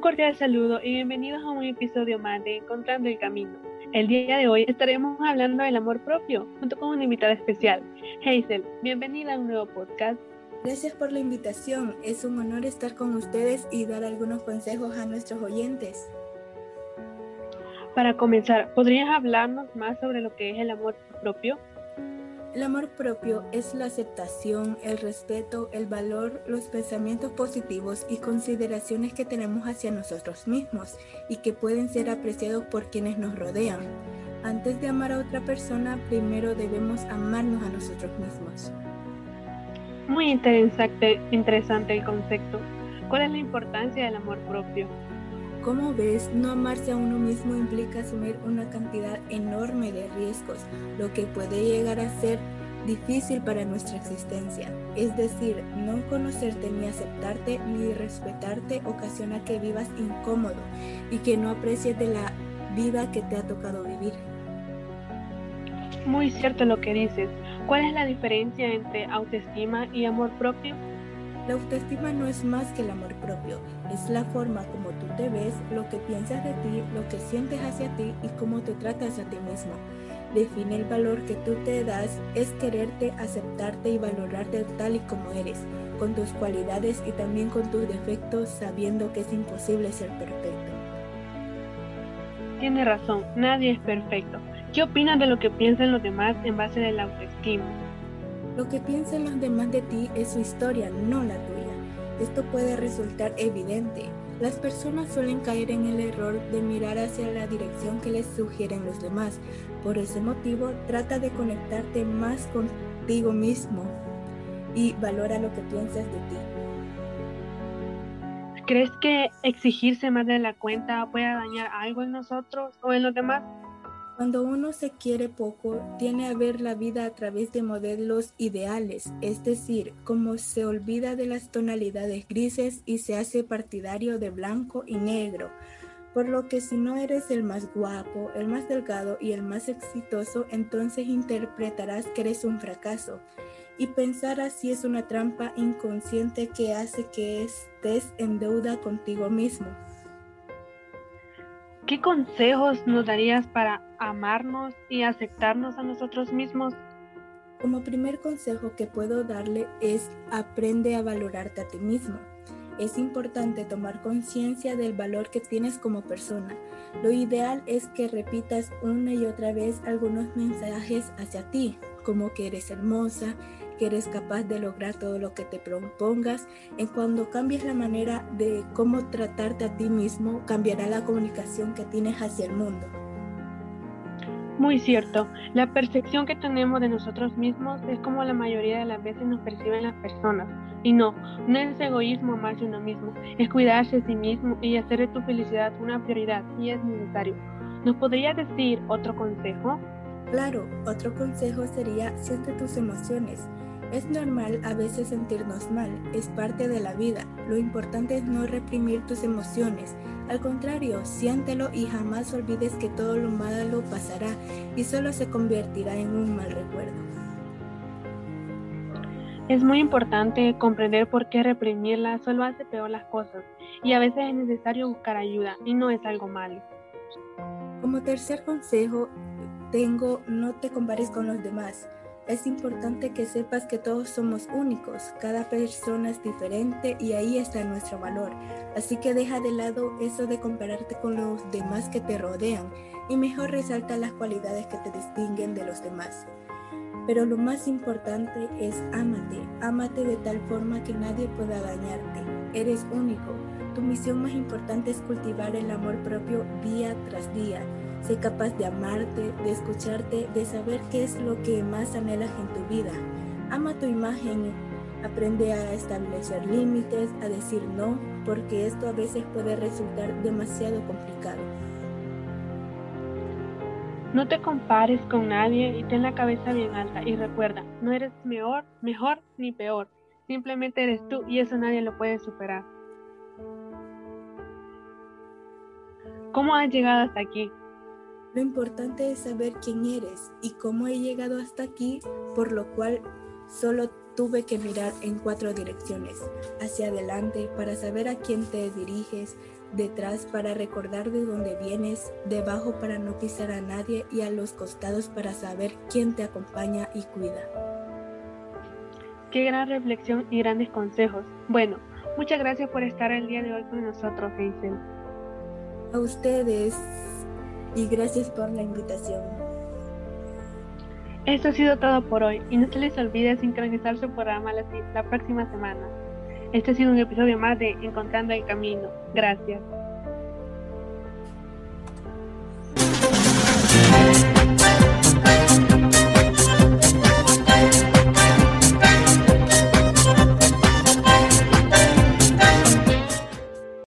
cordial saludo y bienvenidos a un episodio más de Encontrando el Camino. El día de hoy estaremos hablando del amor propio junto con una invitada especial, Hazel. Bienvenida a un nuevo podcast. Gracias por la invitación. Es un honor estar con ustedes y dar algunos consejos a nuestros oyentes. Para comenzar, ¿podrías hablarnos más sobre lo que es el amor propio? El amor propio es la aceptación, el respeto, el valor, los pensamientos positivos y consideraciones que tenemos hacia nosotros mismos y que pueden ser apreciados por quienes nos rodean. Antes de amar a otra persona, primero debemos amarnos a nosotros mismos. Muy interesante, interesante el concepto. ¿Cuál es la importancia del amor propio? Como ves, no amarse a uno mismo implica asumir una cantidad enorme de riesgos, lo que puede llegar a ser difícil para nuestra existencia. Es decir, no conocerte ni aceptarte ni respetarte ocasiona que vivas incómodo y que no aprecies de la vida que te ha tocado vivir. Muy cierto lo que dices. ¿Cuál es la diferencia entre autoestima y amor propio? La autoestima no es más que el amor propio, es la forma como te ves, lo que piensas de ti, lo que sientes hacia ti y cómo te tratas a ti mismo. Define el valor que tú te das, es quererte, aceptarte y valorarte tal y como eres, con tus cualidades y también con tus defectos, sabiendo que es imposible ser perfecto. Tiene razón, nadie es perfecto. ¿Qué opinas de lo que piensan los demás en base de la autoestima? Lo que piensan los demás de ti es su historia, no la tuya. Esto puede resultar evidente. Las personas suelen caer en el error de mirar hacia la dirección que les sugieren los demás. Por ese motivo, trata de conectarte más contigo mismo y valora lo que piensas de ti. ¿Crees que exigirse más de la cuenta puede dañar algo en nosotros o en los demás? Cuando uno se quiere poco, tiene a ver la vida a través de modelos ideales, es decir, como se olvida de las tonalidades grises y se hace partidario de blanco y negro. Por lo que si no eres el más guapo, el más delgado y el más exitoso, entonces interpretarás que eres un fracaso. Y pensar así es una trampa inconsciente que hace que estés en deuda contigo mismo. ¿Qué consejos nos darías para amarnos y aceptarnos a nosotros mismos? Como primer consejo que puedo darle es aprende a valorarte a ti mismo. Es importante tomar conciencia del valor que tienes como persona. Lo ideal es que repitas una y otra vez algunos mensajes hacia ti, como que eres hermosa, que eres capaz de lograr todo lo que te propongas. En cuando cambies la manera de cómo tratarte a ti mismo, cambiará la comunicación que tienes hacia el mundo. Muy cierto, la percepción que tenemos de nosotros mismos es como la mayoría de las veces nos perciben las personas. Y no, no es egoísmo amarse uno mismo, es cuidarse a sí mismo y hacer de tu felicidad una prioridad y es necesario. ¿Nos podrías decir otro consejo? Claro, otro consejo sería siente tus emociones. Es normal a veces sentirnos mal, es parte de la vida. Lo importante es no reprimir tus emociones. Al contrario, siéntelo y jamás olvides que todo lo malo pasará y solo se convertirá en un mal recuerdo. Es muy importante comprender por qué reprimirla solo hace peor las cosas y a veces es necesario buscar ayuda y no es algo malo. Como tercer consejo, tengo no te compares con los demás. Es importante que sepas que todos somos únicos, cada persona es diferente y ahí está nuestro valor. Así que deja de lado eso de compararte con los demás que te rodean y mejor resalta las cualidades que te distinguen de los demás. Pero lo más importante es ámate, ámate de tal forma que nadie pueda dañarte. Eres único. Tu misión más importante es cultivar el amor propio día tras día Sé capaz de amarte, de escucharte, de saber qué es lo que más anhelas en tu vida. Ama tu imagen, aprende a establecer límites, a decir no, porque esto a veces puede resultar demasiado complicado. No te compares con nadie y ten la cabeza bien alta y recuerda, no eres mejor, mejor ni peor, simplemente eres tú y eso nadie lo puede superar. ¿Cómo has llegado hasta aquí? Lo importante es saber quién eres y cómo he llegado hasta aquí, por lo cual solo tuve que mirar en cuatro direcciones, hacia adelante para saber a quién te diriges, detrás para recordar de dónde vienes, debajo para no pisar a nadie y a los costados para saber quién te acompaña y cuida. Qué gran reflexión y grandes consejos. Bueno, muchas gracias por estar el día de hoy con nosotros, Hazel. A ustedes y gracias por la invitación. Esto ha sido todo por hoy y no se les olvide sincronizar su programa la, próxima semana. Este ha sido un episodio más de Encontrando el Camino. Gracias.